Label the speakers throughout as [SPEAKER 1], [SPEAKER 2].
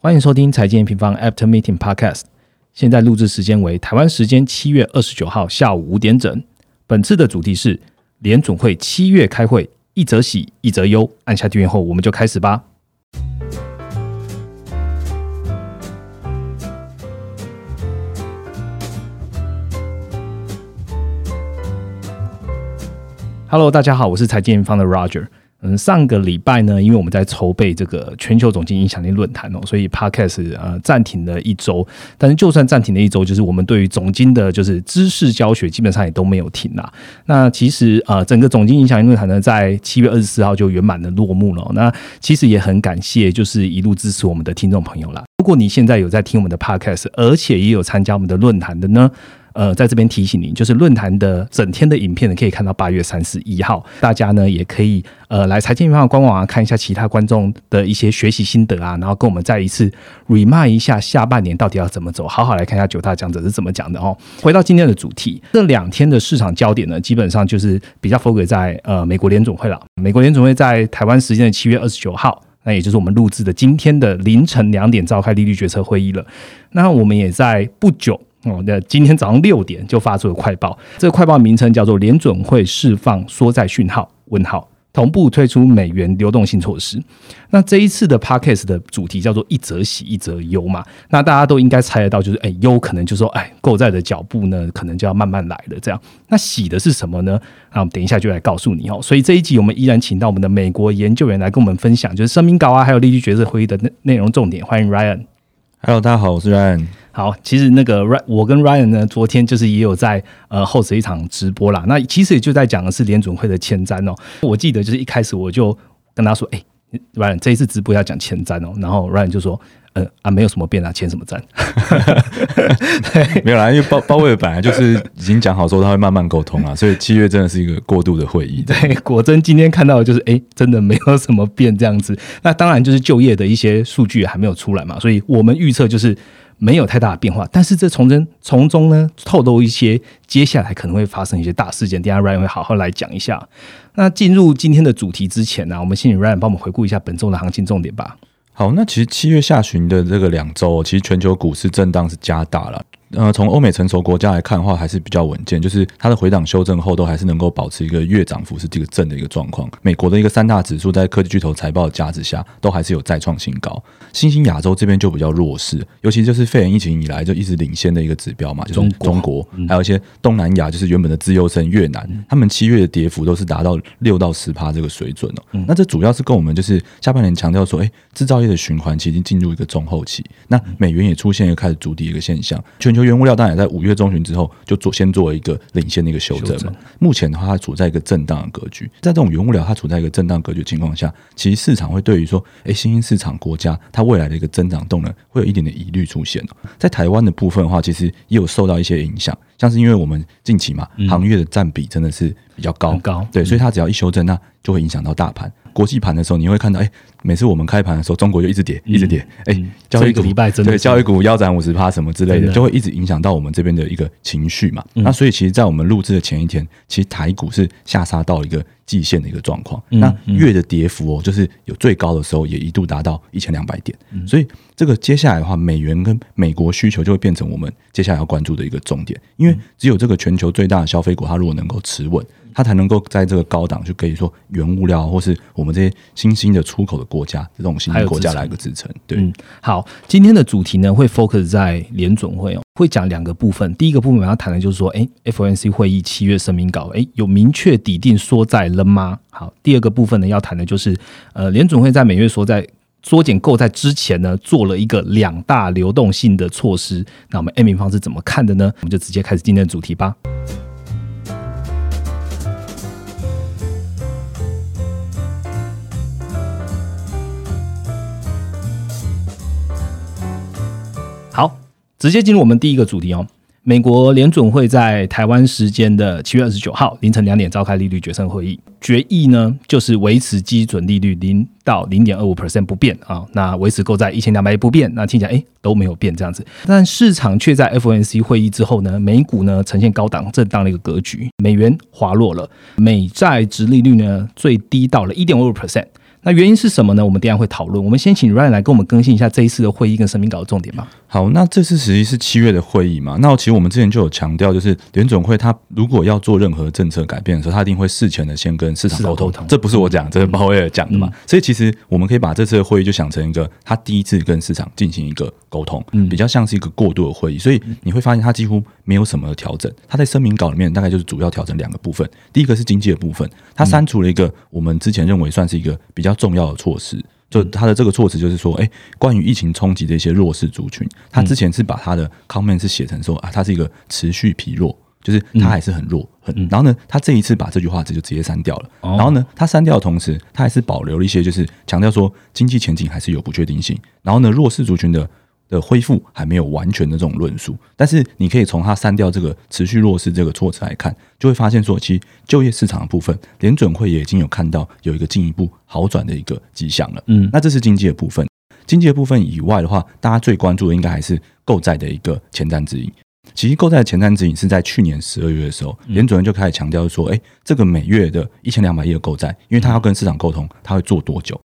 [SPEAKER 1] 欢迎收听财经平方 After Meeting Podcast。现在录制时间为台湾时间七月二十九号下午五点整。本次的主题是联总会七月开会，一则喜，一则忧。按下订阅后，我们就开始吧。Hello，大家好，我是财经方的 Roger。嗯，上个礼拜呢，因为我们在筹备这个全球总经影响力论坛哦，所以 Podcast 呃暂停了一周。但是就算暂停了一周，就是我们对于总经的，就是知识教学，基本上也都没有停啦。那其实呃，整个总经影响力论坛呢，在七月二十四号就圆满的落幕了。那其实也很感谢，就是一路支持我们的听众朋友啦。如果你现在有在听我们的 Podcast，而且也有参加我们的论坛的呢？呃，在这边提醒您，就是论坛的整天的影片呢，可以看到八月三十一号，大家呢也可以呃来财经方的官网啊，看一下其他观众的一些学习心得啊，然后跟我们再一次 remind 一下下半年到底要怎么走，好好来看一下九大讲者是怎么讲的哦。回到今天的主题，这两天的市场焦点呢，基本上就是比较 focus 在呃美国联总会了。美国联总会在台湾时间的七月二十九号，那也就是我们录制的今天的凌晨两点召开利率决策会议了。那我们也在不久。哦，那今天早上六点就发出了快报，这个快报名称叫做“联准会释放缩债讯号”，问号同步推出美元流动性措施。那这一次的 podcast 的主题叫做“一则喜，一则忧”嘛，那大家都应该猜得到，就是哎，忧可能就说哎，购债的脚步呢，可能就要慢慢来了。这样，那喜的是什么呢？那我们等一下就来告诉你哦。所以这一集我们依然请到我们的美国研究员来跟我们分享，就是声明稿啊，还有利率决策会议的内内容重点。欢迎 Ryan。
[SPEAKER 2] Hello，大家好，我是 Ryan。
[SPEAKER 1] 好，其实那个 Ryan，我跟 Ryan 呢，昨天就是也有在呃 host 一场直播啦。那其实也就在讲的是联准会的前瞻哦。我记得就是一开始我就跟他说，哎，Ryan 这一次直播要讲前瞻哦。然后 Ryan 就说，呃啊，没有什么变啊，签什么瞻？
[SPEAKER 2] 没有啦，因为鲍鲍威尔本来就是已经讲好说他会慢慢沟通啊，所以七月真的是一个过渡的会议。
[SPEAKER 1] 对，果真今天看到的就是，哎，真的没有什么变这样子。那当然就是就业的一些数据还没有出来嘛，所以我们预测就是。没有太大的变化，但是这从中从中呢透露一些接下来可能会发生一些大事件，等下 Ryan 会好好来讲一下。那进入今天的主题之前呢，我们先请 Ryan 帮我们回顾一下本周的行情重点吧。
[SPEAKER 2] 好，那其实七月下旬的这个两周，其实全球股市震荡是加大了。呃，从欧美成熟国家来看的话，还是比较稳健，就是它的回档修正后，都还是能够保持一个月涨幅是这个正的一个状况。美国的一个三大指数在科技巨头财报的加持下，都还是有再创新高。新兴亚洲这边就比较弱势，尤其就是肺炎疫情以来就一直领先的一个指标嘛，就是中国，还有一些东南亚，就是原本的自由生越南，他们七月的跌幅都是达到六到十趴这个水准哦。那这主要是跟我们就是下半年强调说，哎，制造业的循环其实已经进入一个中后期，那美元也出现一个开始筑底一个现象，全球原物料当然也在。五月中旬之后，就做先做一个领先的一个修正嘛。目前的话，它处在一个震荡的格局。在这种原物料它处在一个震荡格局情况下，其实市场会对于说，哎，新兴市场国家它未来的一个增长动能，会有一点点疑虑出现在台湾的部分的话，其实也有受到一些影响，像是因为我们近期嘛，行业的占比真的是比较高，
[SPEAKER 1] 高。
[SPEAKER 2] 对，所以它只要一修正，那就会影响到大盘。国际盘的时候，你会看到，哎，每次我们开盘的时候，中国就一直跌，一直跌，哎，
[SPEAKER 1] 交易股
[SPEAKER 2] 对，交易股腰斩五十趴什么之类的，就会一直影响到我们这边的一个情绪嘛。那所以，其实，在我们录制的前一天，其实台股是下杀到一个季线的一个状况。那月的跌幅哦，就是有最高的时候，也一度达到一千两百点。所以，这个接下来的话，美元跟美国需求就会变成我们接下来要关注的一个重点，因为只有这个全球最大的消费股，它如果能够持稳。它才能够在这个高档，就可以说原物料，或是我们这些新兴的出口的国家，这种新兴国家来一个支撑。对，
[SPEAKER 1] 好，今天的主题呢会 focus 在联总会哦，会讲两个部分。第一个部分我要谈的就是说，哎，FOMC 会议七月声明稿，哎，有明确抵定缩债了吗？好，第二个部分呢要谈的就是，呃，联总会在每月缩在缩减购债之前呢，做了一个两大流动性的措施。那我们 A 明方是怎么看的呢？我们就直接开始今天的主题吧。好，直接进入我们第一个主题哦。美国联准会在台湾时间的七月二十九号凌晨两点召开利率决策会议，决议呢就是维持基准利率零到零点二五 percent 不变啊。那维持购债一千两百亿不变，那听起来哎都没有变这样子。但市场却在 FOMC 会议之后呢，美股呢呈现高档震荡的一个格局，美元滑落了，美债值利率呢最低到了一点五 percent。那原因是什么呢？我们等一下会讨论。我们先请 Ryan 来跟我们更新一下这一次的会议跟声明稿的重点吧。
[SPEAKER 2] 好，那这次实际是七月的会议嘛？那其实我们之前就有强调，就是联总会它如果要做任何政策改变的时候，它一定会事前的先跟市场沟通
[SPEAKER 1] 市场沟。通
[SPEAKER 2] 这不是我讲，这是鲍威尔讲的嘛？所以其实我们可以把这次的会议就想成一个他第一次跟市场进行一个沟通，比较像是一个过渡的会议。所以你会发现他几乎没有什么调整。他在声明稿里面大概就是主要调整两个部分，第一个是经济的部分，他删除了一个我们之前认为算是一个比较重要的措施。就他的这个措辞就是说，哎、关于疫情冲击的一些弱势族群，他之前是把他的 comment 是写成说啊，他是一个持续疲弱，就是他还是很弱，很。然后呢，他这一次把这句话这就直接删掉了。
[SPEAKER 1] 哦
[SPEAKER 2] 然后呢，他删掉的同时，他还是保留了一些，就是强调说经济前景还是有不确定性。然后呢，弱势族群的的恢复还没有完全的这种论述，但是你可以从他删掉这个持续弱势这个措辞来看，就会发现说，其实就业市场的部分，联准会也已经有看到有一个进一步好转的一个迹象了。
[SPEAKER 1] 嗯
[SPEAKER 2] 那这是经济的部分。经济的部分以外的话，大家最关注的应该还是购债的一个前瞻指引。其实购债的前瞻指引是在去年十二月的时候，联准会就开始强调说，哎，这个每月的一千两百亿的购债，因为他要跟市场沟通，他会做多久？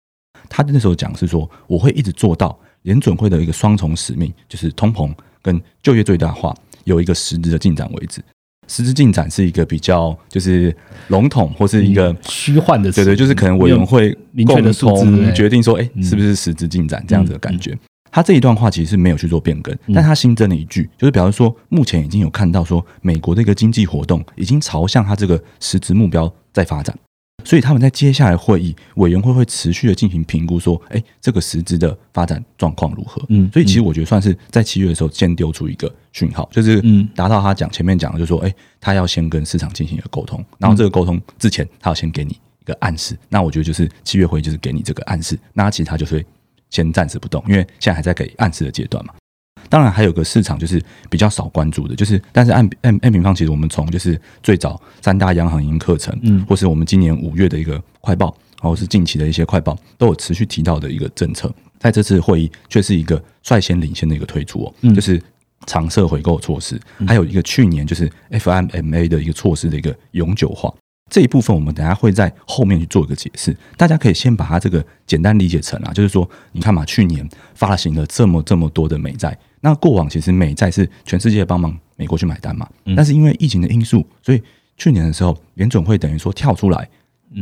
[SPEAKER 2] 他那时候讲是说，我会一直做到联准会的一个双重使命，就是通膨跟就业最大化有一个实质的进展为止。实质进展是一个比较就是笼统或是一个
[SPEAKER 1] 虚幻的词，
[SPEAKER 2] 对对，就是可能委员会共同决定说，哎、
[SPEAKER 1] 嗯
[SPEAKER 2] 是不是实质进展这样子的感
[SPEAKER 1] 嗯
[SPEAKER 2] 觉。他这一段话其实是没有去做变更，但他新增了一句，就是表示说，目前已经有看到说，美国的一个经济活动已经朝向他这个实质目标在发展。所以他们在接下来会议，委员会会持续的进行评估，说，哎，这个实质的发展状况如何？
[SPEAKER 1] 嗯
[SPEAKER 2] 所以其实我觉得算是在七月的时候先丢出一个讯号，就是
[SPEAKER 1] 嗯
[SPEAKER 2] 达到他讲前面讲的，就是说，哎，他要先跟市场进行一个沟通，然后这个沟通之前，他要先给你一个暗示。那我觉得就是七月会议就是给你这个暗示，那其实他就是会先暂时不动，因为现在还在给暗示的阶段嘛。当然还有个市场就是比较少关注的，就是但是按按按平方，其实我们从就是最早三大央行营课程，
[SPEAKER 1] 嗯。
[SPEAKER 2] 或是我们今年五月的一个快报，然后是近期的一些快报，都有持续提到的一个政策，在这次会议却是一个率先领先的一个推出哦，
[SPEAKER 1] 嗯。
[SPEAKER 2] 就是长设回购措施，还有一个去年就是 FMMA 的一个措施的一个永久化。这一部分我们等下会在后面去做一个解释，大家可以先把它这个简单理解成啊，就是说，你看嘛，去年发行了这么这么多的美债，那过往其实美债是全世界帮忙美国去买单嘛，但是因为疫情的因素，所以去年的时候联准会等于说跳出来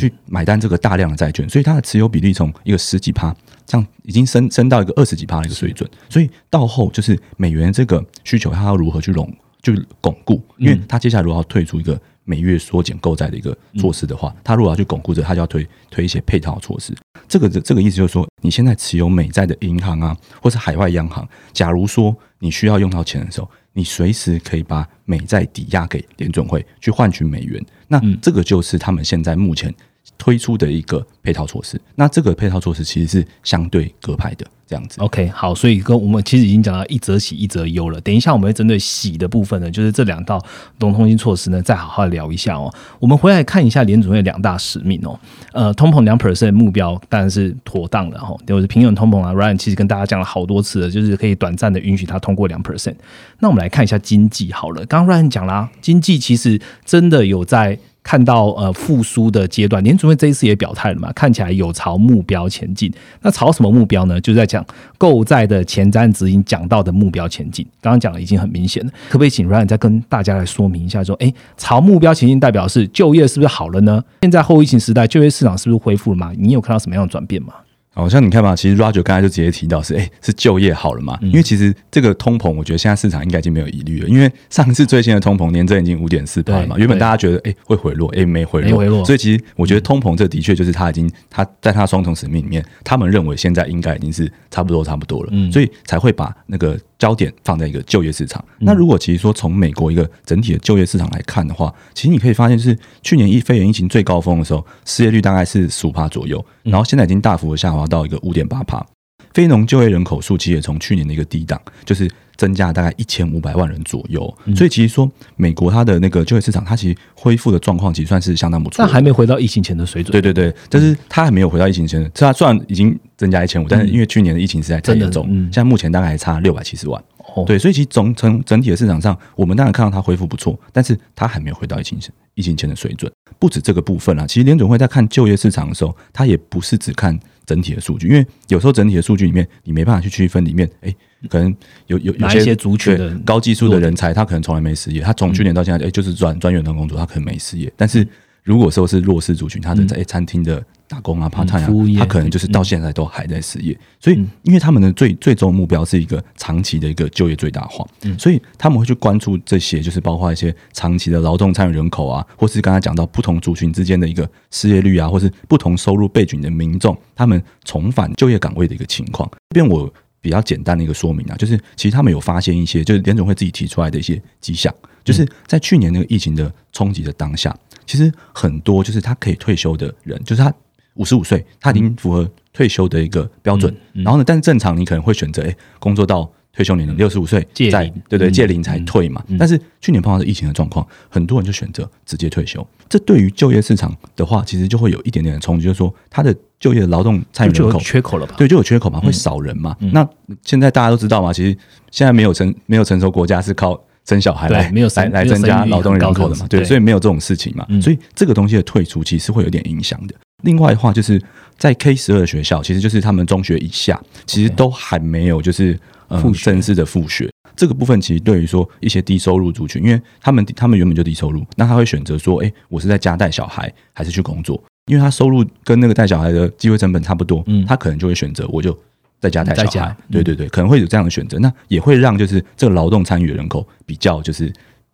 [SPEAKER 2] 去买单这个大量的债券，所以它的持有比例从一个十几趴，这样已经升升到一个二十几趴的一个水准，所以到后就是美元这个需求它要如何去拢就巩固，因为它接下来如果要退出一个每月缩减购债的一个措施的话，他如果要去巩固这个，它就要推推一些配套措施。这个这个意思就是说，你现在持有美债的银行啊，或是海外央行，假如说你需要用到钱的时候，你随时可以把美债抵押给联准会去换取美元。那这个就是他们现在目前推出的一个配套措施。那这个配套措施其实是相对隔派的这样子。
[SPEAKER 1] OK，好，所以跟我们其实已经讲到一则喜一则忧了。等一下我们会针对喜的部分呢，就是这两道融通性措施呢，再好好聊一下哦。我们回来看一下联准会两大使命哦。呃，通膨两 percent 目标当然是妥当的哈，就是平稳通膨啊。Ryan 其实跟大家讲了好多次了，就是可以短暂的允许它通过两 percent。那我们来看一下经济好了，刚刚 Ryan 讲啦，经济其实真的有在。看到呃复苏的阶段，联储会这一次也表态了嘛，看起来有朝目标前进。那朝什么目标呢？就在讲购债的前瞻指引讲到的目标前进。刚刚讲的已经很明显了，可不可以请 Ryan 再跟大家来说明一下，说，诶，朝目标前进代表是就业是不是好了呢？现在后疫情时代，就业市场是不是恢复了吗？你有看到什么样的转变吗？
[SPEAKER 2] 好像你看嘛，其实 Roger 刚才就直接提到是，哎、是就业好了嘛？因为其实这个通膨，我觉得现在市场应该已经没有疑虑了，因为上一次最新的通膨年增已经五点四了嘛，原本大家觉得哎、会回落，哎、没回落，
[SPEAKER 1] 没回落
[SPEAKER 2] 所以其实我觉得通膨这的确就是他已经他在他双重使命里面，他们认为现在应该已经是差不多差不多了，所以才会把那个焦点放在一个就业市场。那如果其实说从美国一个整体的就业市场来看的话，其实你可以发现，就是去年疫肺炎疫情最高峰的时候，失业率大概是十五帕左右，然后现在已经大幅的下滑到一个五点八帕。非农就业人口数其实也从去年的一个低档，就是增加大概一千五百万人左右。所以其实说美国它的那个就业市场，它其实恢复的状况其实算是相当不错的。
[SPEAKER 1] 但还没回到疫情前的水准。
[SPEAKER 2] 对对对，但是它还没有回到疫情前的，它虽然已经增加一千五，但是因为去年的疫情实在太严重，
[SPEAKER 1] 真的嗯
[SPEAKER 2] 现在目前大概还差六百七十万。
[SPEAKER 1] 哦，
[SPEAKER 2] 对，所以其实总整整体的市场上，我们当然看到它恢复不错，但是它还没有回到疫情前疫情前的水准。不止这个部分啦，其实联准会在看就业市场的时候，它也不是只看整体的数据，因为有时候整体的数据里面，你没办法去区分里面，哎，可能有有有些
[SPEAKER 1] 哪一些族群的
[SPEAKER 2] 高技术的人才，他可能从来没失业，他从去年到现在，哎，就是转专员的工作，他可能没失业。但是如果说是弱势族群，他的在哎餐厅的打工啊、part time
[SPEAKER 1] 服务业
[SPEAKER 2] 啊，他可能就是到现在都还在失业。所以，因为他们的最最终目标是一个长期的一个就业最大化，所以他们会去关注这些，就是包括一些长期的劳动参与人口啊，或是刚才讲到不同族群之间的一个失业率啊，或是不同收入背景的民众，他们重返就业岗位的一个情况。这边我比较简单的一个说明啊，就是其实他们有发现一些，就是联总会自己提出来的一些迹象，就是在去年那个疫情的冲击的当下，其实很多就是他可以退休的人，就是他五十五岁，他已经符合退休的一个标准，然后呢，但是正常你可能会选择哎工作到。退休年龄六十五岁再对对
[SPEAKER 1] 嗯。
[SPEAKER 2] 届龄才退嘛，但是去年碰到的疫情的状况，很多人就选择直接退休。这对于就业市场的话，其实就会有一点点的冲击，就是说他的就业的劳动参与人口
[SPEAKER 1] 缺口了吧？
[SPEAKER 2] 对，就有缺口嘛，会少人嘛。那现在大家都知道嘛，其实现在没有成没有成熟国家是靠生小孩来
[SPEAKER 1] 没有
[SPEAKER 2] 来来增加劳动人口的嘛，对，所以没有这种事情嘛。
[SPEAKER 1] 嗯。
[SPEAKER 2] 所以这个东西的退出其实会有点影响的。另外的话，就是在 K 十二学校，其实就是他们中学以下，其实都还没有就是呃
[SPEAKER 1] 复学
[SPEAKER 2] 正式的复学。这个部分其实对于说一些低收入族群，因为他们他们原本就低收入，那他会选择说，哎，我是在家带小孩还是去工作？因为他收入跟那个带小孩的机会成本差不多，
[SPEAKER 1] 嗯
[SPEAKER 2] 他可能就会选择我就在家带小孩。对对对，可能会有这样的选择，那也会让就是这个劳动参与的人口比较就是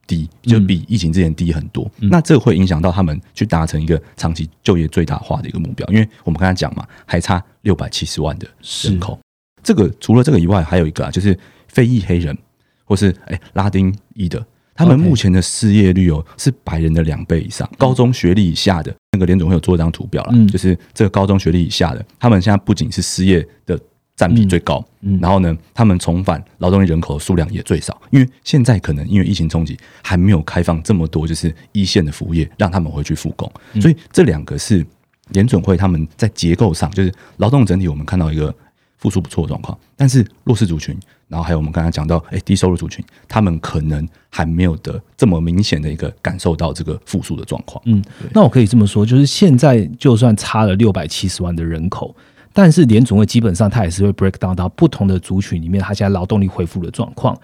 [SPEAKER 2] 低，就比疫情之前低很多。那这会影响到他们去达成一个长期就业最大化的一个目标，因为我们刚才讲嘛，还差六百七十万的人口。这个除了这个以外，还有一个啊，就是非裔黑人或是哎拉丁裔的，他们目前的失业率哦是白人的两倍以上，高中学历以下的那个联总会有做一张图表了，
[SPEAKER 1] 嗯。
[SPEAKER 2] 就是这个高中学历以下的，他们现在不仅是失业的占比最高，
[SPEAKER 1] 嗯
[SPEAKER 2] 然后呢，他们重返劳动力人口的数量也最少，因为现在可能因为疫情冲击，还没有开放这么多就是一线的服务业，让他们回去复工，
[SPEAKER 1] 嗯。
[SPEAKER 2] 所以这两个是联准会他们在结构上，就是劳动整体我们看到一个复苏不错的状况，但是弱势族群，然后还有我们刚才讲到，哎，低收入族群，他们可能还没有的这么明显的一个感受到这个复苏的状况。
[SPEAKER 1] 嗯，那我可以这么说，就是现在就算差了六百七十万的人口，但是联总会基本上它也是会 break down 到不同的族群里面，它现在劳动力恢复的状况。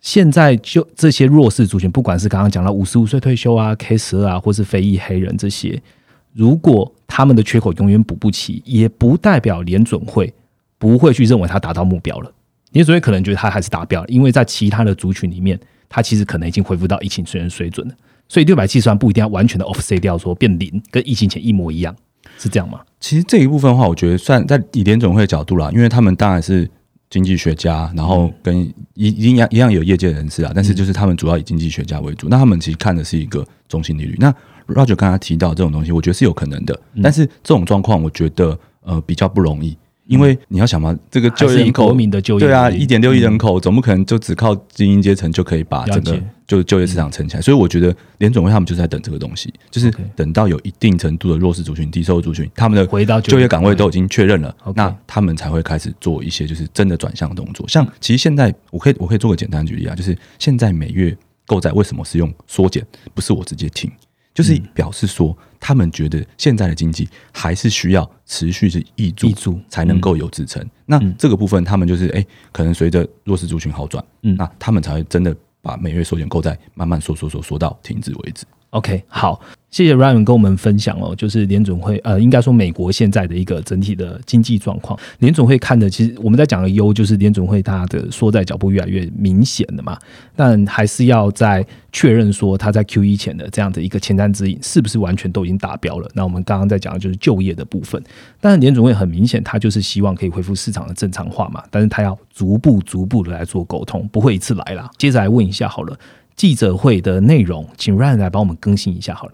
[SPEAKER 1] 现在就这些弱势族群，不管是刚刚讲到五十五岁退休啊、K 十二啊，或是非裔黑人这些，如果他们的缺口永远补不齐，也不代表联准会不会去认为它达到目标了。联准会可能觉得它还是达标了，因为在其他的族群里面，它其实可能已经恢复到疫情前水准了。所以六百七十万不一定要完全的 offset 掉，说变零，跟疫情前一模一样，是这样吗？
[SPEAKER 2] 其实这一部分的话，我觉得算在以联总会的角度啦，因为他们当然是经济学家，然后跟一一样一样有业界人士啊，但是就是他们主要以经济学家为主，那他们其实看的是一个中心利率。那 Roger 刚才提到这种东西，我觉得是有可能的，但是这种状况我觉得呃比较不容易。因为你要想嘛，这个就业人口
[SPEAKER 1] 国民的就业
[SPEAKER 2] 对啊，一点六亿人口，总不可能就只靠精英阶层就可以把整个就就业市场撑起来。所以我觉得联总会他们就是在等这个东西，就是等到有一定程度的弱势族群、低收入族群，他们的
[SPEAKER 1] 回到
[SPEAKER 2] 就业岗位都已经确认了那他们才会开始做一些就是真的转向的动作。像其实现在我可以我可以做个简单的举例啊，就是现在每月购债为什么是用缩减，不是我直接停，就是表示说他们觉得现在的经济还是需要持续是挹注
[SPEAKER 1] 挹注
[SPEAKER 2] 才能够有支撑。那这个部分他们就是哎、可能随着弱势族群好转，
[SPEAKER 1] 嗯
[SPEAKER 2] 那他们才会真的把每月缩减购债慢慢缩缩缩缩到停止为止。
[SPEAKER 1] OK，好，谢谢 Ryan 跟我们分享哦，就是联准会呃，应该说美国现在的一个整体的经济状况。联准会看的，其实我们在讲的优，就是联准会它的缩在脚步越来越明显了嘛，但还是要在确认说它在 Q 一前的这样的一个前瞻指引是不是完全都已经达标了。那我们刚刚在讲的就是就业的部分，但是联准会很明显，它就是希望可以恢复市场的正常化嘛，但是它要逐步逐步的来做沟通，不会一次来啦。接着来问一下好了。记者会的内容，请 Ryan 来帮我们更新一下好了。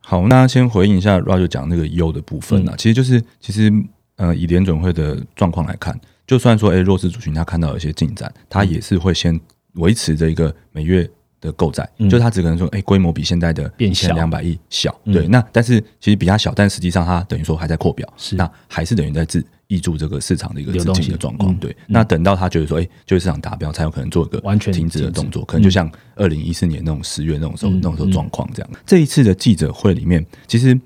[SPEAKER 2] 好，那先回应一下 Roger 讲那个优的部分啊，其实就是其实呃，以联准会的状况来看，就算说，哎，弱势族群他看到有一些进展，他也是会先维持着一个每月的购债，就他只可能说，哎，规模比现在的
[SPEAKER 1] 变小。
[SPEAKER 2] 两百亿小，对，那但是其实比它小，但实际上它等于说还在扩表，
[SPEAKER 1] 是。
[SPEAKER 2] 那还是等于在自挹注这个市场的一个资金的状况，
[SPEAKER 1] 嗯
[SPEAKER 2] 对。那等到他觉得说，哎，就业市场达标，才有可能做一个
[SPEAKER 1] 完全
[SPEAKER 2] 停止的动作，可能就像二零一四年那种十月那种时候
[SPEAKER 1] 嗯
[SPEAKER 2] 那种时候状况这样。这一次的记者会里面，其实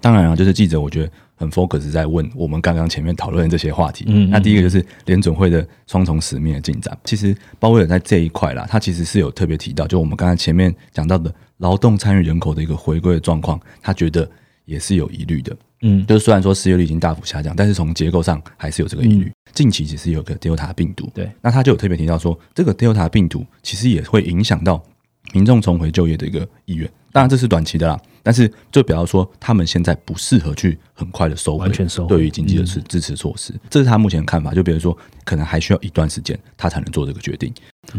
[SPEAKER 2] 当然啊，就是记者我觉得很 focus 在问我们刚刚前面讨论的这些话题。
[SPEAKER 1] 嗯嗯
[SPEAKER 2] 那第一个就是联准会的双重使命的进展。其实鲍威尔在这一块啦，他其实是有特别提到，就我们刚才前面讲到的劳动参与人口的一个回归的状况，他觉得也是有疑虑的。
[SPEAKER 1] 嗯
[SPEAKER 2] 就是虽然说失业率已经大幅下降，但是从结构上还是有这个疑虑。近期其实有个 Delta 病毒，
[SPEAKER 1] 对，
[SPEAKER 2] 那他就有特别提到说，这个 Delta 病毒其实也会影响到民众重回就业的一个意愿。当然这是短期的啦，但是就比方说他们现在不适合去很快的收回，
[SPEAKER 1] 完全收
[SPEAKER 2] 对于经济的支支持措施，这是他目前的看法。就比如说，可能还需要一段时间，他才能做这个决定。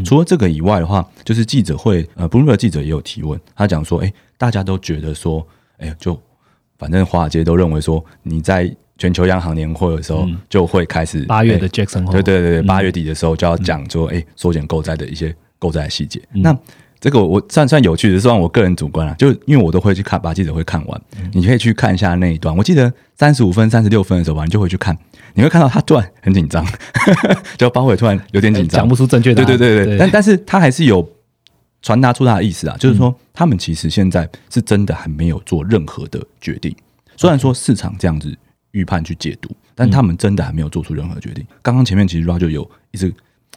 [SPEAKER 2] 除了这个以外的话，就是记者会，呃，布鲁克记者也有提问，他讲说，哎，大家都觉得说，哎，就反正华尔街都认为说，你在全球央行年会的时候就会开始
[SPEAKER 1] 八月的
[SPEAKER 2] 哎
[SPEAKER 1] Jackson 后，
[SPEAKER 2] 对对对对，八月底的时候就要讲说，哎，缩减购债的一些购债的细节。
[SPEAKER 1] 嗯。
[SPEAKER 2] 那这个我算算有趣的，算我个人主观啊，就因为我都会去看，把记者会看完，
[SPEAKER 1] 嗯。
[SPEAKER 2] 你可以去看一下那一段。我记得三十五分、三十六分的时候吧，你就会去看，你会看到他突然很紧张，就包伟突然有点紧张，
[SPEAKER 1] 讲不出正确答案。
[SPEAKER 2] 对对对。对，但但是他还是有传达出他的意思啊，就是说他们其实现在是真的还没有做任何的决定，虽然说市场这样子预判去解读，但他们真的还没有做出任何决定。刚刚前面其实 Roger 有一直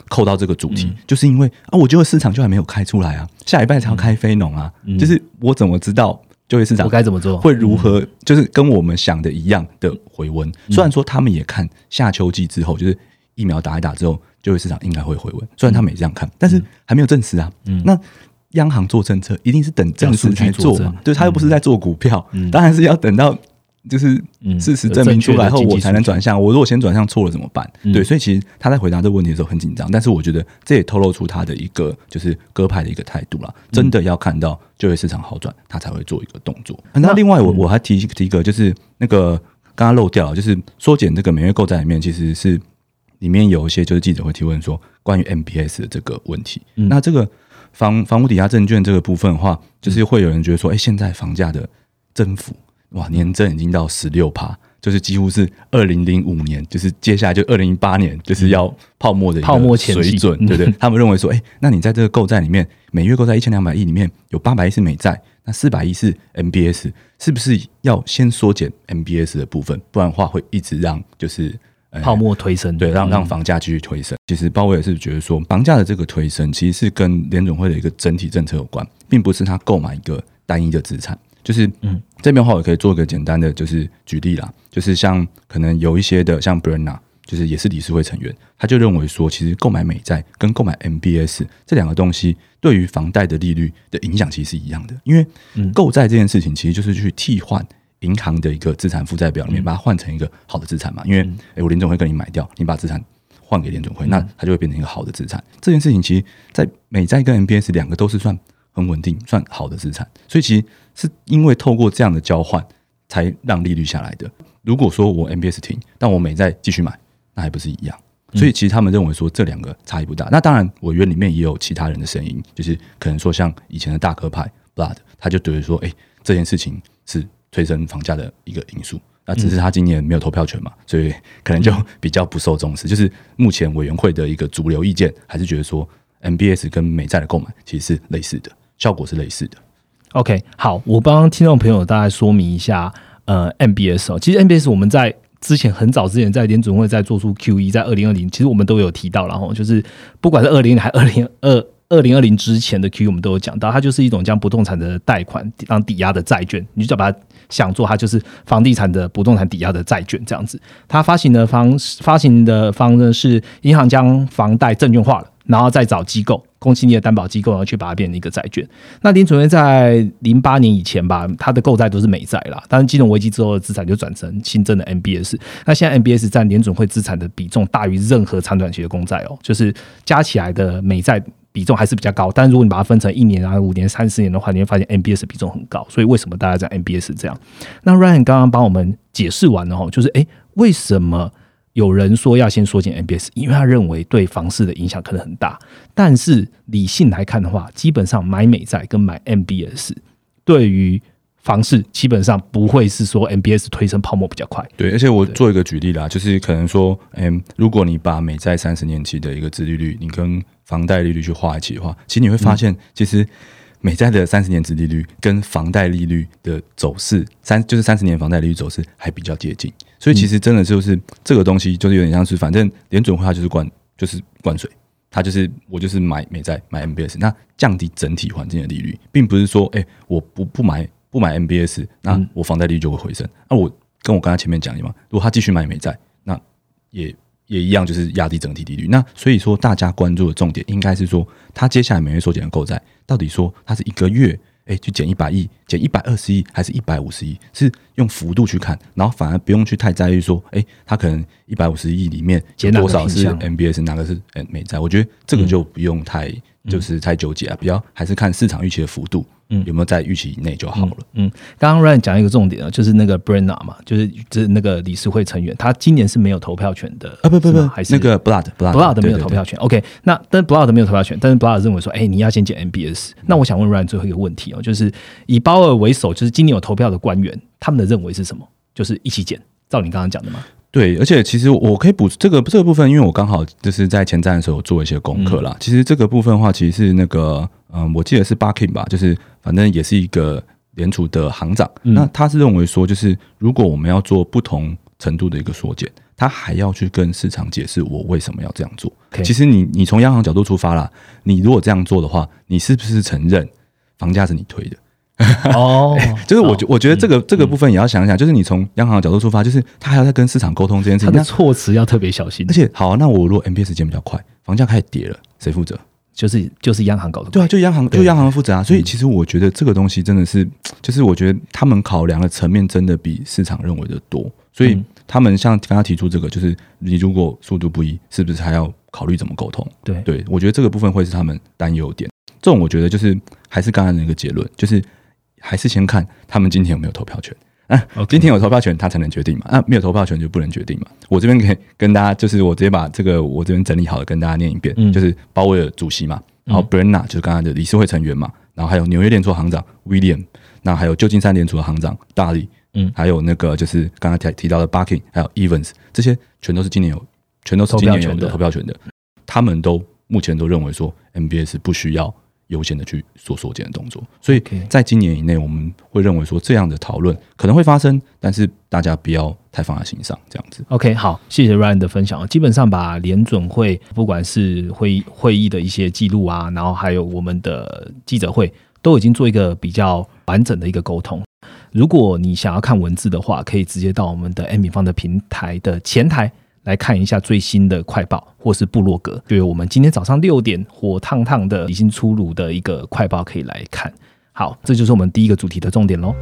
[SPEAKER 2] 扣到这个主题，就是因为啊，我觉得市场就还没有开出来啊，下礼拜才要开非农啊，就是我怎么知道就业市场
[SPEAKER 1] 我该怎么做？
[SPEAKER 2] 会如何，就是跟我们想的一样的回温。虽然说他们也看夏秋季之后，就是疫苗打一打之后，就业市场应该会回稳。虽然他们也这样看，但是还没有证实啊。嗯那央行做政策一定是等证实才做嘛？对，他又不是在做股票，当然是要等到。就是事实证明出来后，我才能转向。我如果先转向错了怎么办？对，所以其实他在回答这个问题的时候很紧张，但是我觉得这也透露出他的一个就是鸽派的一个态度啦。真的要看到就业市场好转，他才会做一个动作。那另外，我我还提提一个，就是那个刚刚漏掉，就是缩减这个每月购债里面，其实是里面有一些就是记者会提问说关于 MBS 的这个问题。那这个房房屋抵押证券这个部分的话，就是会有人觉得说，哎，现在房价的增幅。哇，年增已经到十六趴，就是几乎是二零零五年，就是接下来就二零一八年，就是要泡沫的
[SPEAKER 1] 泡沫
[SPEAKER 2] 水准，对不对？他们认为说，哎、欸，那你在这个购债里面，每月购债一千两百亿里面有八百亿是美债，那四百亿是 MBS，是不是要先缩减 MBS 的部分？不然的话会一直让就是、
[SPEAKER 1] 呃、泡沫推升，
[SPEAKER 2] 对，让让房价继续推升。嗯、其实鲍威尔是觉得说，房价的这个推升其实是跟联总会的一个整体政策有关，并不是他购买一个单一的资产。就是，嗯，这边的话我可以做一个简单的，就是举例啦，就是像可能有一些的，像 Brenna，就是也是理事会成员，他就认为说，其实购买美债跟购买 MBS 这两个东西，对于房贷的利率的影响其实是一样的，因为购债这件事情其实就是去替换银行的一个资产负债表里面，把它换成一个好的资产嘛，因为诶，我联总会跟你买掉，你把资产换给联总会，那它就会变成一个好的资产。这件事情其实，在美债跟 MBS 两个都是算很稳定、算好的资产，所以其实。是因为透过这样的交换，才让利率下来的。如果说我 MBS 停，但我美债继续买，那还不是一样？所以其实他们认为说这两个差异不大。那当然，委员里面也有其他人的声音，就是可能说像以前的大哥派 Blood，他就觉得说，哎、欸，这件事情是推升房价的一个因素。那只是他今年没有投票权嘛，所以可能就 比较不受重视。就是目前委员会的一个主流意见，还是觉得说 MBS 跟美债的购买其实是类似的，效果是类似的。
[SPEAKER 1] OK，好，我帮听众朋友大概说明一下，呃，MBS 哦，其实 MBS 我们在之前很早之前在联准会在做出 QE，在二零二零，其实我们都有提到，然后就是不管是二零还二零二二零二零之前的 QE，我们都有讲到，它就是一种将不动产的贷款当抵押的债券，你就把它想做，它就是房地产的不动产抵押的债券这样子。它发行的方发行的方呢是银行将房贷证券化了。然后再找机构，公信力的担保机构，然后去把它变成一个债券。那联准会在零八年以前吧，它的购债都是美债啦，但是金融危机之后的资产就转成新增的 MBS。那现在 MBS 占联准会资产的比重大于任何长短期的公债哦，就是加起来的美债比重还是比较高。但如果你把它分成一年啊、五年、三十年的话，你会发现 MBS 比重很高。所以为什么大家在 MBS 这样？那 Ryan 刚刚帮我们解释完了哈，就是诶，为什么？有人说要先缩减 MBS，因为他认为对房市的影响可能很大。但是理性来看的话，基本上买美债跟买 MBS 对于房市基本上不会是说 MBS 推升泡沫比较快。
[SPEAKER 2] 对，而且我做一个举例啦，就是可能说，嗯，如果你把美债三十年期的一个殖利率，你跟房贷利率去画一起的话，其实你会发现，其实美债的三十年殖利率跟房贷利率的走势，三就是三十年房贷利率走势还比较接近。所以其实真的就是这个东西，就是有点像是，反正联准会它就是灌就是灌水，它就是我就是买美债买 MBS，那降低整体环境的利率，并不是说，哎，我不不买。不买 MBS，那我房贷利率就会回升。那我跟我刚才前面讲的嘛，如果他继续买美债，那也也一样，就是压低整体利率。那所以说，大家关注的重点应该是说，他接下来每月缩减的购债，到底说他是一个月，哎，去减一百亿，减一百二十亿，还是一百五十亿？是用幅度去看，然后反而不用去太在意说，哎，他可能一百五十亿里面减多少是 MBS，哪个是美债？我觉得这个就不用太就是太纠结啊，比较还是看市场预期的幅度。嗯，有没有在预期以内就好了？
[SPEAKER 1] 嗯，刚刚 Ryan 讲一个重点啊，就是那个 Brenna 嘛，就是就是那个理事会成员，他今年是没有投票权的
[SPEAKER 2] 啊，不不不，还是那个 Blood
[SPEAKER 1] Blood Blood 没有投票权。OK，那但 Blood 没有投票权，但是 Blood 认为说，哎，你要先减 MBS。那我想问 Ryan 最后一个问题哦，就是以鲍尔为首，就是今年有投票的官员，他们的认为是什么？就是一起减，照你刚刚讲的吗？
[SPEAKER 2] 对，而且其实我可以补这个这个部分，因为我刚好就是在前站的时候做一些功课啦。其实这个部分的话，其实是那个嗯，我记得是 Barking 吧，就是反正也是一个联储的行长。那他是认为说，就是如果我们要做不同程度的一个缩减，他还要去跟市场解释我为什么要这样做。其实你你从央行角度出发啦，你如果这样做的话，你是不是承认房价是你推的？
[SPEAKER 1] 哦，
[SPEAKER 2] 就是我觉我觉得这个这个部分也要想一想，就是你从央行的角度出发，就是他还要在跟市场沟通这件事情，
[SPEAKER 1] 他的措辞要特别小心。
[SPEAKER 2] 而且，好，那我如果 MPS 减比较快，房价开始跌了，谁负责？
[SPEAKER 1] 就是就是央行搞的，
[SPEAKER 2] 对啊，就央行就央行负责啊。所以其实我觉得这个东西真的是，就是我觉得他们考量的层面真的比市场认为的多。所以他们像刚刚提出这个，就是你如果速度不一，是不是还要考虑怎么沟通？
[SPEAKER 1] 对
[SPEAKER 2] 对，我觉得这个部分会是他们担忧点。这种我觉得就是还是刚才那个结论，就是。还是先看他们今天有没有投票权啊？今天有投票权，他才能决定嘛？啊，没有投票权就不能决定嘛？我这边可以跟大家，就是我直接把这个我这边整理好了，跟大家念一遍，就是鲍威尔主席嘛，然后 Brenna 就是刚刚的理事会成员嘛，然后还有纽约联储行长 William，那还有旧金山联储的行长大力，嗯，还有那个就是刚刚提提到的 Barking，还有 Evans，这些全都是今年有，全都是今年有的投票权的，他们都目前都认为说 MBS 不需要。优先的去做缩减的动作，所以在今年以内，我们会认为说这样的讨论可能会发生，但是大家不要太放在心上，这样子。
[SPEAKER 1] OK，好，谢谢 Ryan 的分享。基本上把联准会不管是会议会议的一些记录啊，然后还有我们的记者会，都已经做一个比较完整的一个沟通。如果你想要看文字的话，可以直接到我们的 M 米方的平台的前台。来看一下最新的快报，或是部落格，就有我们今天早上六点火烫烫的已经出炉的一个快报可以来看。好，这就是我们第一个主题的重点喽。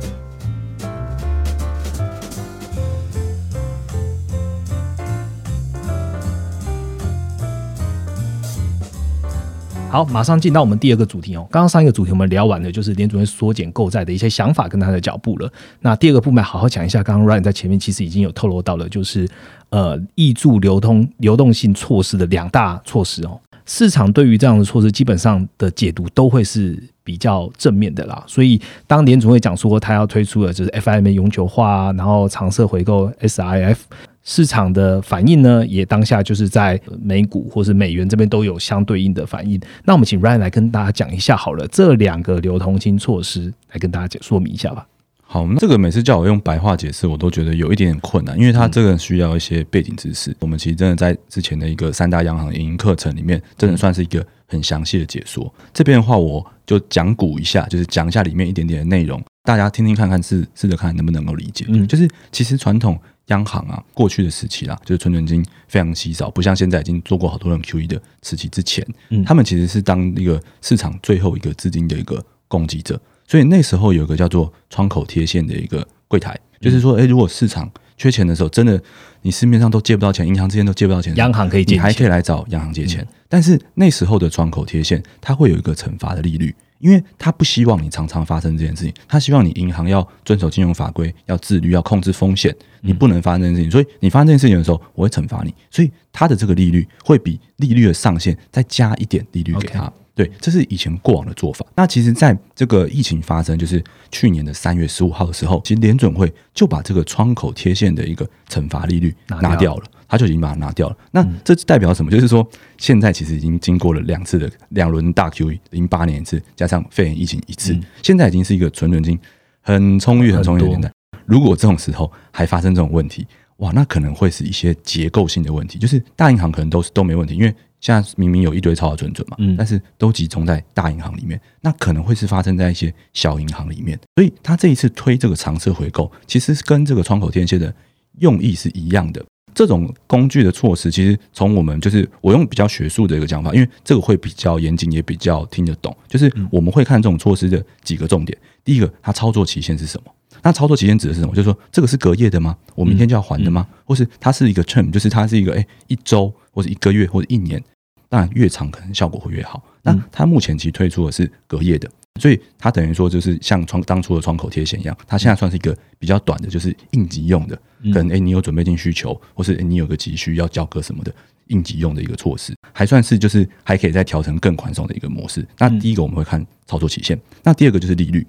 [SPEAKER 1] 好，马上进到我们第二个主题哦。刚刚上一个主题我们聊完了，就是联储会缩减购债的一些想法跟他的脚步了。那第二个部分好好讲一下，刚刚 Ryan 在前面其实已经有透露到了，就是呃，挹注流通流动性措施的两大措施哦。市场对于这样的措施基本上的解读都会是比较正面的啦。所以当联储会讲说他要推出的就是 FIM 永久化，然后长设回购 SIF。市场的反应呢，也当下就是在美股或是美元这边都有相对应的反应。那我们请 Ryan 来跟大家讲一下好了，这两个流通性措施来跟大家解说明一下吧。
[SPEAKER 2] 好，这个每次叫我用白话解释，我都觉得有一点点困难，因为它这个需要一些背景知识。我们其实真的在之前的一个三大央行营课程里面，真的算是一个很详细的解说。这边的话，我就讲古一下，就是讲一下里面一点点的内容，大家听听看看，试试着看能不能够理解。嗯，就是其实传统。央行啊，过去的时期啦，就是存存金非常稀少，不像现在已经做过好多人 QE 的时期之前，嗯，他们其实是当一个市场最后一个资金的一个供给者，所以那时候有一个叫做窗口贴现的一个柜台，就是说，哎，如果市场缺钱的时候，真的你市面上都借不到钱，银行之间都借不到钱，
[SPEAKER 1] 央行可以借，
[SPEAKER 2] 你还可以来找央行借钱，但是那时候的窗口贴现，它会有一个惩罚的利率。因为他不希望你常常发生这件事情，他希望你银行要遵守金融法规，要自律，要控制风险，你不能发生这件事情。所以你发生这件事情的时候，我会惩罚你。所以他的这个利率会比利率的上限再加一点利率给他。对，这是以前过往的做法。那其实，在这个疫情发生，就是去年的三月十五号的时候，其实联准会就把这个窗口贴现的一个惩罚利率拿掉了，他就已经把它拿掉了。那这代表什么？就是说，现在其实已经经过了两次的两轮大 QE，零八年一次，加上肺炎疫情一次，现在已经是一个存准金很充裕、很充裕的年代。如果这种时候还发生这种问题，哇，那可能会是一些结构性的问题，就是大银行可能都是都没问题，因为。现在明明有一堆超额存准嘛，但是都集中在大银行里面，那可能会是发生在一些小银行里面。所以他这一次推这个长车回购，其实跟这个窗口天蝎的用意是一样的。这种工具的措施，其实从我们就是我用比较学术的一个讲法，因为这个会比较严谨，也比较听得懂。就是我们会看这种措施的几个重点。第一个，它操作期限是什么？那操作期限指的是什么？就是说这个是隔夜的吗？我明天就要还的吗？或是它是一个 term，就是它是一个哎一周或者一个月或者一年？当然，越长可能效果会越好。那它目前其实推出的是隔夜的，所以它等于说就是像窗当初的窗口贴现一样，它现在算是一个比较短的，就是应急用的。可能诶，你有准备金需求，或是你有个急需要交割什么的应急用的一个措施，还算是就是还可以再调成更宽松的一个模式。那第一个我们会看操作期限，那第二个就是利率。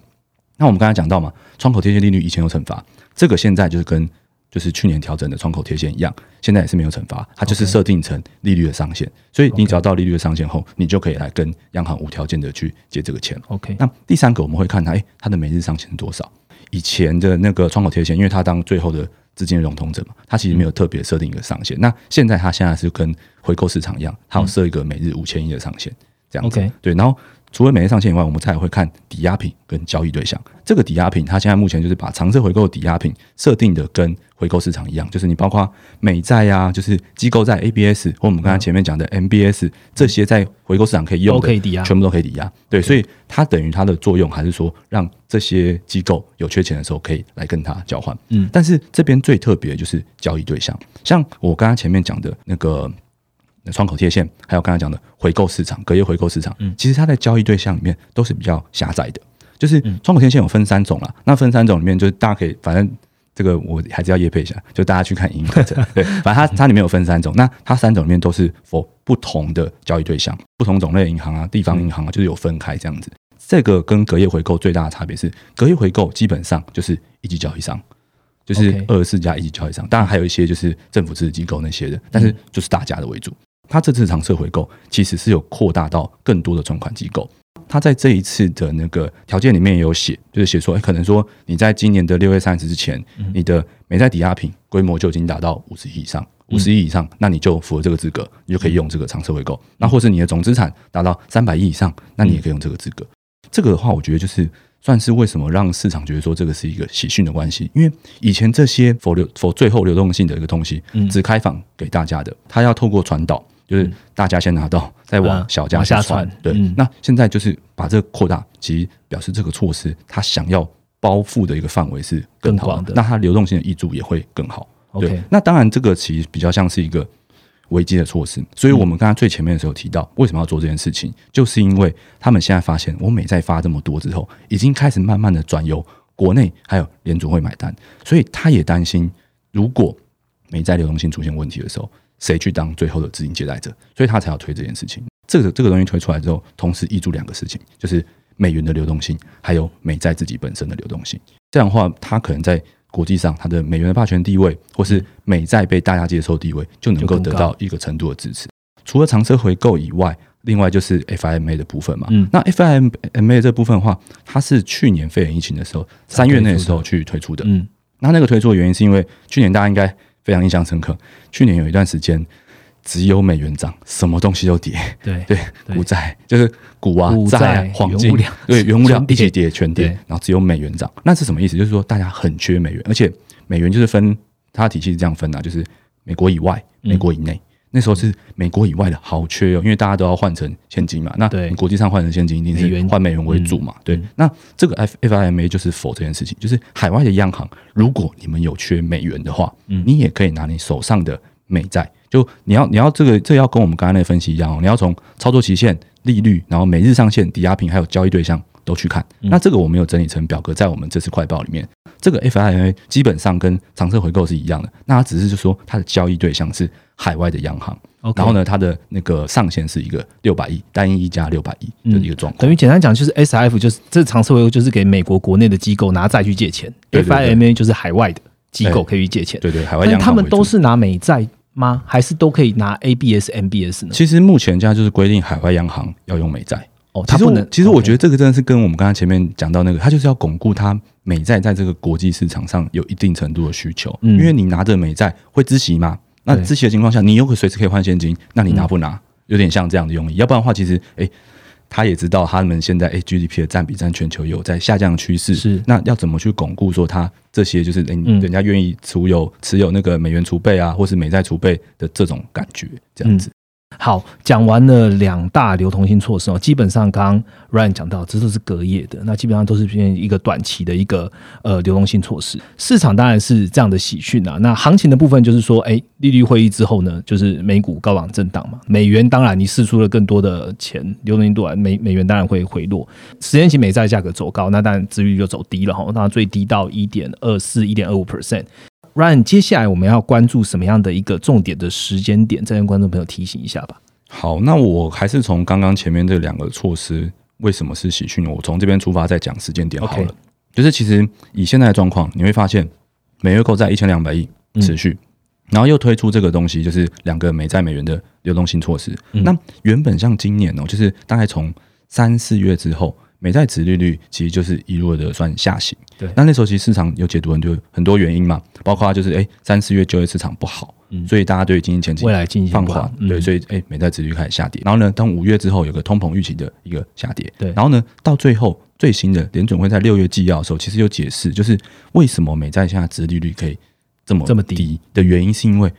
[SPEAKER 2] 那我们刚才讲到嘛，窗口贴现利率以前有惩罚，这个现在就是跟。就是去年调整的窗口贴现一样，现在也是没有惩罚，它就是设定成利率的上限，所以你只要到利率的上限后，你就可以来跟央行无条件的去借这个钱。
[SPEAKER 1] OK，
[SPEAKER 2] 那第三个我们会看它，哎，它的每日上限是多少？以前的那个窗口贴现，因为它当最后的资金融通者嘛，它其实没有特别设定一个上限。那现在它现在是跟回购市场一样，它有设一个每日五千亿的上限，这样子。对，然后。除了每日上限以外，我们再会看抵押品跟交易对象。这个抵押品，它现在目前就是把长车回购抵押品设定的跟回购市场一样，就是你包括美债呀，就是机构在 ABS 或我们刚才前面讲的 MBS 这些在回购市场可以用的，
[SPEAKER 1] 可以抵押，
[SPEAKER 2] 全部都可以抵押。对，所以它等于它的作用还是说让这些机构有缺钱的时候可以来跟它交换。嗯，但是这边最特别就是交易对象，像我刚刚前面讲的那个。那窗口贴现，还有刚才讲的回购市场、隔夜回购市场，嗯，其实它在交易对象里面都是比较狭窄的。就是窗口贴现有分三种啦，那分三种里面就是大家可以，反正这个我还是要业配一下，就大家去看营课程。对，反正它它里面有分三种，那它三种里面都是 for 不同的交易对象，不同种类银行啊、地方银行啊，就是有分开这样子。这个跟隔夜回购最大的差别是，隔夜回购基本上就是一级交易商。就是二十四家一级交易商，当然还有一些就是政府支持机构那些的，但是就是大家的为主。他这次长策回购其实是有扩大到更多的存款机构。他在这一次的那个条件里面也有写，就是写说，哎，可能说你在今年的六月三十之前，你的美债抵押品规模就已经达到五十亿以上，五十亿以上，那你就符合这个资格，你就可以用这个长策回购。那或是你的总资产达到三百亿以上，那你也可以用这个资格。这个的话，我觉得就是算是为什么让市场觉得说这个是一个喜讯的关系，因为以前这些否流否最后流动性的一个东西，只开放给大家的，它要透过传导。就是大家先拿到，再往小家
[SPEAKER 1] 下传。
[SPEAKER 2] 对，那现在就是把这个扩大，其实表示这个措施它想要包覆的一个范围是更
[SPEAKER 1] 广的，
[SPEAKER 2] 那它流动性的益助也会更好。
[SPEAKER 1] 对，
[SPEAKER 2] 那当然这个其实比较像是一个危机的措施。所以我们刚刚最前面的时候提到，为什么要做这件事情，就是因为他们现在发现，我美债发这么多之后，已经开始慢慢的转由国内还有联储会买单，所以他也担心，如果美债流动性出现问题的时候。谁去当最后的资金借贷者？所以他才要推这件事情。这个这个东西推出来之后，同时挹注两个事情，就是美元的流动性，还有美债自己本身的流动性。这样的话，它可能在国际上，它的美元的霸权地位，或是美债被大家接受地位，就能够得到一个程度的支持。除了长车回购以外，另外就是 FIMA 的部分嘛。嗯，那 FIMA 这部分的话，它是去年肺炎疫情的时候，三月那时候去推出的。嗯，那那个推出的原因是因为去年大家应该。非常印象深刻。去年有一段时间，只有美元涨，什么东西都跌。
[SPEAKER 1] 对
[SPEAKER 2] 对，股债就是股啊、债、黄金，对，原物料一起跌，全跌。然后只有美元涨，那是什么意思？就是说大家很缺美元，而且美元就是分它的体系是这样分啊，就是美国以外、美国以内。那时候是美国以外的好缺哦，因为大家都要换成现金嘛。那你国际上换成现金一定是换美元为主嘛？对。那这个 F F I M A 就是否这件事情，就是海外的央行，如果你们有缺美元的话，你也可以拿你手上的美债，就你要你要这个这要跟我们刚刚那分析一样哦，你要从操作期限利率，然后每日上限、抵押品还有交易对象都去看。那这个我们有整理成表格在我们这次快报里面。这个 FIMA 基本上跟长策回购是一样的，那它只是就说它的交易对象是海外的央行，然后呢，它的那个上限是一个六百亿单一一加六百亿的一个状况。
[SPEAKER 1] 等于简单讲就是 SIF 就是这长购就是给美国国内的机构拿债去借钱，FIMA 就是海外的机构可以去借钱。
[SPEAKER 2] 对对，海外央行。
[SPEAKER 1] 他们都是拿美债吗？还是都可以拿 ABS、MBS 呢？
[SPEAKER 2] 其实目前现在就是规定海外央行要用美债。
[SPEAKER 1] 哦，其
[SPEAKER 2] 实其实我觉得这个真的是跟我们刚才前面讲到那个，他就是要巩固他美债在这个国际市场上有一定程度的需求。嗯，因为你拿着美债会孳息嘛，那孳息的情况下，你又可随时可以换现金，那你拿不拿？有点像这样的用意。要不然的话，其实哎，他也知道他们现在哎 GDP 的占比占全球有在下降的趋势，
[SPEAKER 1] 是
[SPEAKER 2] 那要怎么去巩固说他这些就是人人家愿意持有持有那个美元储备啊，或是美债储备的这种感觉，这样子。
[SPEAKER 1] 好，讲完了两大流通性措施哦，基本上刚刚 Ryan 讲到，这都是隔夜的，那基本上都是偏一个短期的一个呃流动性措施。市场当然是这样的喜讯啊。那行情的部分就是说，哎，利率会议之后呢，就是美股高昂震荡嘛，美元当然你释出了更多的钱，流动性度啊，美美元当然会回落，十年期美债价格走高，那当然利率就走低了哈，那最低到一点二四、一点二五 percent。Ryan，接下来我们要关注什么样的一个重点的时间点？再跟观众朋友提醒一下吧。
[SPEAKER 2] 好，那我还是从刚刚前面这两个措施为什么是喜讯，我从这边出发再讲时间点好了。就是其实以现在的状况，你会发现每月购债一千两百亿持续，然后又推出这个东西，就是两个美债美元的流动性措施。那原本像今年哦，就是大概从三四月之后。美债值利率其实就是一路的算下行，
[SPEAKER 1] 对。
[SPEAKER 2] 那那时候其实市场有解读很多很多原因嘛，包括就是哎三四月就业市场不好，嗯，所以大家对经济前景
[SPEAKER 1] 未来经济
[SPEAKER 2] 放缓，对，所以哎美债值率开始下跌。然后呢，当五月之后有个通膨预期的一个下跌，
[SPEAKER 1] 对。
[SPEAKER 2] 然后呢，到最后最新的联准会在六月纪要的时候，其实有解释，就是为什么美债现在值利率可以这么
[SPEAKER 1] 这么低
[SPEAKER 2] 的原因，是因为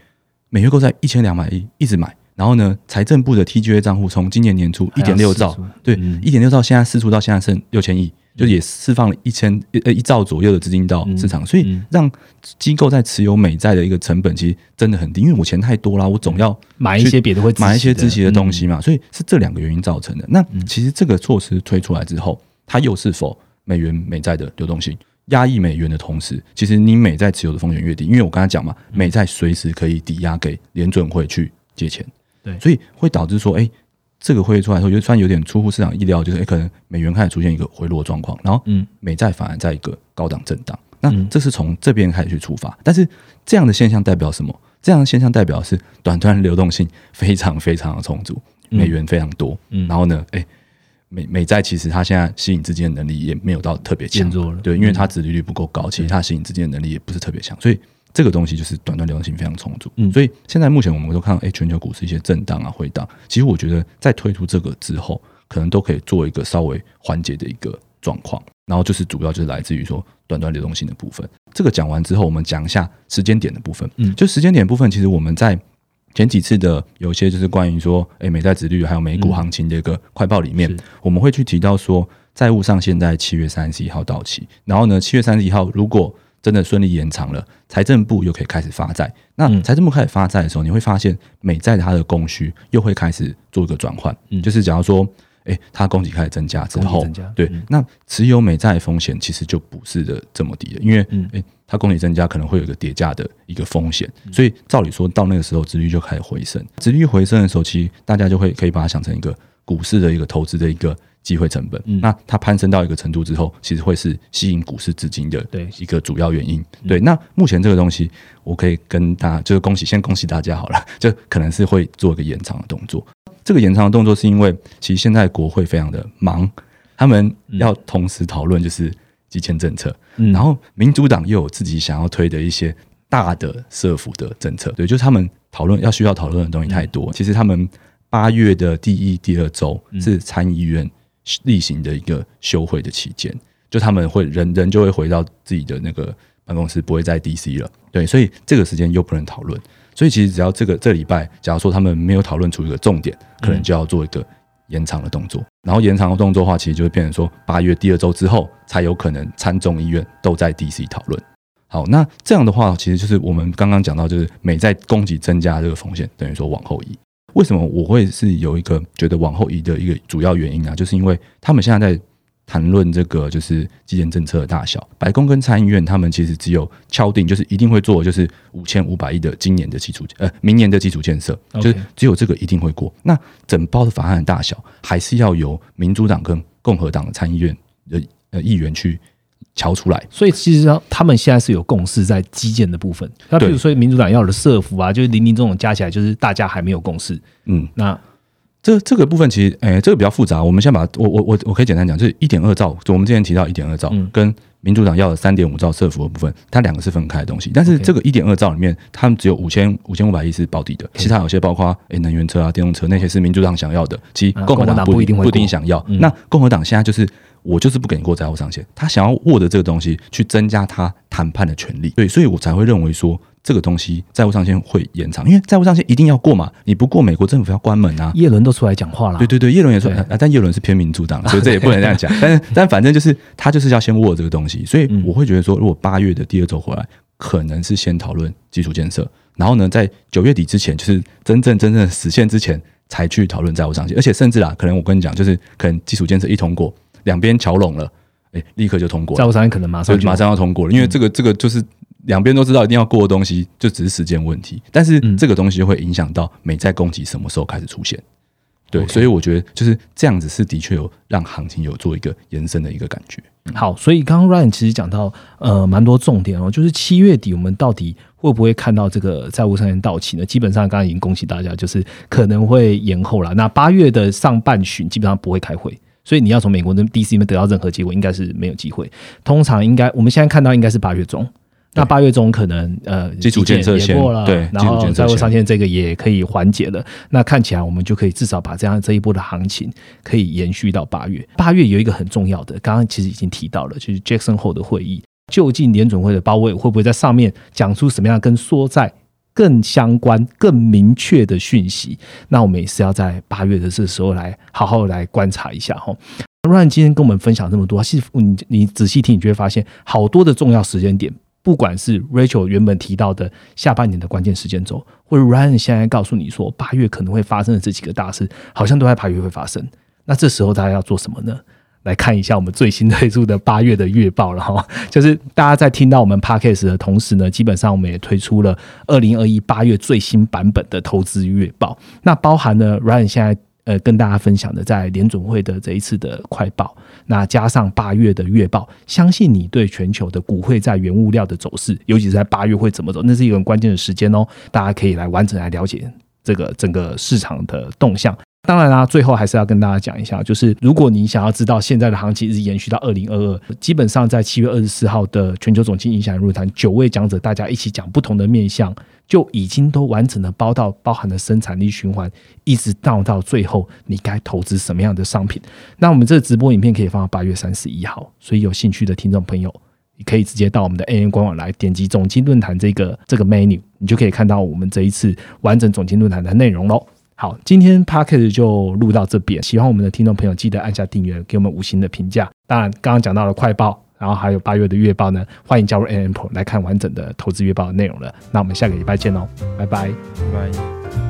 [SPEAKER 2] 每月购债一千两百亿一直买。然后呢，财政部的 TGA 账户从今年年初一点六兆，对，一点六兆，现在释出到现在剩六千亿，就也释放了一千呃一兆左右的资金到市场，所以让机构在持有美债的一个成本其实真的很低，因为我钱太多了，我总要
[SPEAKER 1] 买一些别的会
[SPEAKER 2] 买一些自息的东西嘛，所以是这两个原因造成的。那其实这个措施推出来之后，它又是否美元美债的流动性压抑美元的同时，其实你美债持有的风险越低，因为我刚才讲嘛，美债随时可以抵押给联准会去借钱。
[SPEAKER 1] 对，
[SPEAKER 2] 所以会导致说，哎，这个会议出来之后，就虽然有点出乎市场意料，就是哎，可能美元开始出现一个回落状况，然后，嗯，美债反而在一个高档震荡。那这是从这边开始去出发，但是这样的现象代表什么？这样的现象代表是短端流动性非常非常的充足，美元非常多。嗯，然后呢，哎，美美债其实它现在吸引资金的能力也没有到特别强，对，因为它殖利率不够高，其实它吸引资金的能力也不是特别强，所以。这个东西就是短端流动性非常充足，嗯，所以现在目前我们都看到，哎，全球股市一些震荡啊、回荡，其实我觉得在推出这个之后，可能都可以做一个稍微缓解的一个状况。然后就是主要就是来自于说短端流动性的部分。这个讲完之后，我们讲一下时间点的部分。嗯，就时间点部分，其实我们在前几次的有一些就是关于说，哎，美债值率还有美股行情的一个快报里面，我们会去提到说，债务上限在七月三十一号到期，然后呢，七月三十一号如果真的顺利延长了，财政部又可以开始发债。那财政部开始发债的时候，你会发现美债它的供需又会开始做一个转换。就是假如说，哎，它供给开始增加之后，对，那持有美债风险其实就不是的这么低了，因为，哎，它供给增加可能会有一个叠加的一个风险。所以照理说到那个时候，殖率就开始回升。殖率回升的时候，其实大家就会可以把它想成一个股市的一个投资的一个。机会成本，那它攀升到一个程度之后，其实会是吸引股市资金的一个主要原因。对，那目前这个东西，我可以跟大家就是恭喜，先恭喜大家好了，就可能是会做一个延长的动作。这个延长的动作是因为，其实现在国会非常的忙，他们要同时讨论就是基签政策，然后民主党又有自己想要推的一些大的社福的政策。对，就是他们讨论要需要讨论的东西太多。其实他们八月的第一、第二周是参议院。例行的一个休会的期间，就他们会人人就会回到自己的那个办公室，不会在 DC 了。对，所以这个时间又不能讨论。所以其实只要这个这礼拜，假如说他们没有讨论出一个重点，可能就要做一个延长的动作。然后延长的动作的话，其实就会变成说八月第二周之后才有可能参众议院都在 DC 讨论。好，那这样的话，其实就是我们刚刚讲到，就是美债供给增加这个风险，等于说往后移。为什么我会是有一个觉得往后移的一个主要原因啊？就是因为他们现在在谈论这个就是基建政策的大小，白宫跟参议院他们其实只有敲定，就是一定会做，就是五千五百亿的今年的基础呃明年的基础建设，就是只有这个一定会过。那整包的法案的大小，还是要由民主党跟共和党的参议院的呃议员去。敲出来，
[SPEAKER 1] 所以其实他们现在是有共识在基建的部分。那比如说民主党要的社服啊，就是零零总总加起来，就是大家还没有共识。嗯，那
[SPEAKER 2] 这这个部分其实，哎，这个比较复杂。我们先把我我我我可以简单讲，就是一点二兆，就我们之前提到一点二兆，跟民主党要的三点五兆社服的部分，它两个是分开的东西。但是这个一点二兆里面，他们只有五千五千五百亿是保底的，其他有些包括哎能源车啊、电动车那些是民主党想要的，其实共和党不一定不一定想要。那共和党现在就是。我就是不给你过债务上限，他想要握的这个东西去增加他谈判的权利，对，所以我才会认为说这个东西债务上限会延长，因为债务上限一定要过嘛，你不过美国政府要关门啊。
[SPEAKER 1] 叶伦都出来讲话了，
[SPEAKER 2] 对对对，叶伦也说，但叶伦是偏民主党，所以这也不能这样讲。但是 但反正就是他就是要先握这个东西，所以我会觉得说，如果八月的第二周回来，可能是先讨论基础建设，然后呢，在九月底之前，就是真正真正实现之前，才去讨论债务上限，而且甚至啊，可能我跟你讲，就是可能基础建设一通过。两边桥拢了，哎，立刻就通过。
[SPEAKER 1] 债务上限可能马上
[SPEAKER 2] 马上要通过了，因为这个这个就是两边都知道一定要过的东西，就只是时间问题。但是这个东西会影响到美债供给什么时候开始出现。对，所以我觉得就是这样子是的确有让行情有做一个延伸的一个感觉。
[SPEAKER 1] 好，所以刚刚 Ryan 其实讲到呃蛮多重点哦，就是七月底我们到底会不会看到这个债务上限到期呢？基本上刚刚已经恭喜大家，就是可能会延后了。那八月的上半旬基本上不会开会。所以你要从美国的 DC 里面得到任何结果，应该是没有机会。通常应该我们现在看到应该是八月中，那八月中可能呃
[SPEAKER 2] 基础建设
[SPEAKER 1] 也过了，
[SPEAKER 2] 对，
[SPEAKER 1] 然后债务上限这个也可以缓解了。那看起来我们就可以至少把这样这一波的行情可以延续到八月。八月有一个很重要的，刚刚其实已经提到了，就是 Jackson 后的会议，究竟联准会的包围会不会在上面讲出什么样跟缩债？更相关、更明确的讯息，那我们也是要在八月的这时候来好好来观察一下哈。Ryan 今天跟我们分享这么多，其实你你仔细听，你就会发现好多的重要时间点，不管是 Rachel 原本提到的下半年的关键时间轴，或者 Ryan 现在告诉你说八月可能会发生的这几个大事，好像都在八月会发生。那这时候大家要做什么呢？来看一下我们最新推出的八月的月报了哈，就是大家在听到我们 podcast 的同时呢，基本上我们也推出了二零二一八月最新版本的投资月报。那包含呢，Ryan 现在呃跟大家分享的在联准会的这一次的快报，那加上八月的月报，相信你对全球的股汇在原物料的走势，尤其是在八月会怎么走，那是一个很关键的时间哦，大家可以来完整来了解这个整个市场的动向。当然啦，最后还是要跟大家讲一下，就是如果你想要知道现在的行情是延续到二零二二，基本上在七月二十四号的全球总经影响论坛，九位讲者大家一起讲不同的面向，就已经都完整的包到包含了生产力循环，一直到到最后你该投资什么样的商品。那我们这个直播影片可以放到八月三十一号，所以有兴趣的听众朋友，你可以直接到我们的 A N 官网来点击总经论坛这个这个 menu，你就可以看到我们这一次完整总经论坛的内容喽。好，今天 p a c k e t 就录到这边。喜欢我们的听众朋友，记得按下订阅，给我们五星的评价。当然，刚刚讲到了快报，然后还有八月的月报呢，欢迎加入 AMPO 来看完整的投资月报的内容了。那我们下个礼拜见哦，拜拜，
[SPEAKER 2] 拜拜。